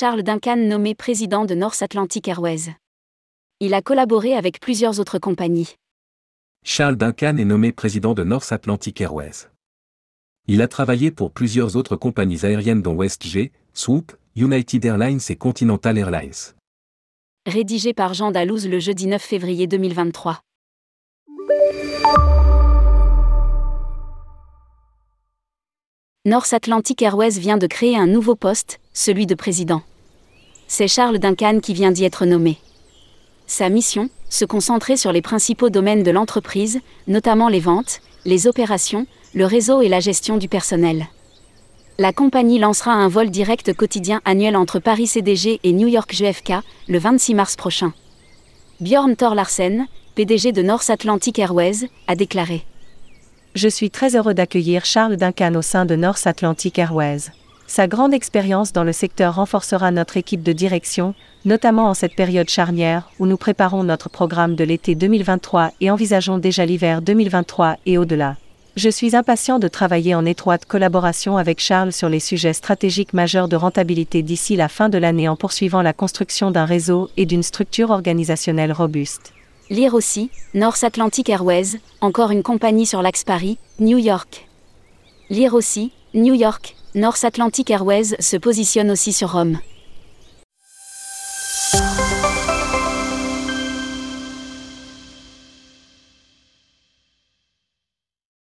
Charles Duncan nommé président de North Atlantic Airways. Il a collaboré avec plusieurs autres compagnies. Charles Duncan est nommé président de North Atlantic Airways. Il a travaillé pour plusieurs autres compagnies aériennes dont WestJet, Swoop, United Airlines et Continental Airlines. Rédigé par Jean Dalouse le jeudi 9 février 2023. North Atlantic Airways vient de créer un nouveau poste, celui de président. C'est Charles Duncan qui vient d'y être nommé. Sa mission, se concentrer sur les principaux domaines de l'entreprise, notamment les ventes, les opérations, le réseau et la gestion du personnel. La compagnie lancera un vol direct quotidien annuel entre Paris CDG et New York JFK le 26 mars prochain. Bjorn Thor Larsen, PDG de North Atlantic Airways, a déclaré Je suis très heureux d'accueillir Charles Duncan au sein de North Atlantic Airways. Sa grande expérience dans le secteur renforcera notre équipe de direction, notamment en cette période charnière où nous préparons notre programme de l'été 2023 et envisageons déjà l'hiver 2023 et au-delà. Je suis impatient de travailler en étroite collaboration avec Charles sur les sujets stratégiques majeurs de rentabilité d'ici la fin de l'année en poursuivant la construction d'un réseau et d'une structure organisationnelle robuste. Lire aussi, North Atlantic Airways, encore une compagnie sur l'Axe Paris, New York. Lire aussi, New York, North Atlantic Airways se positionne aussi sur Rome.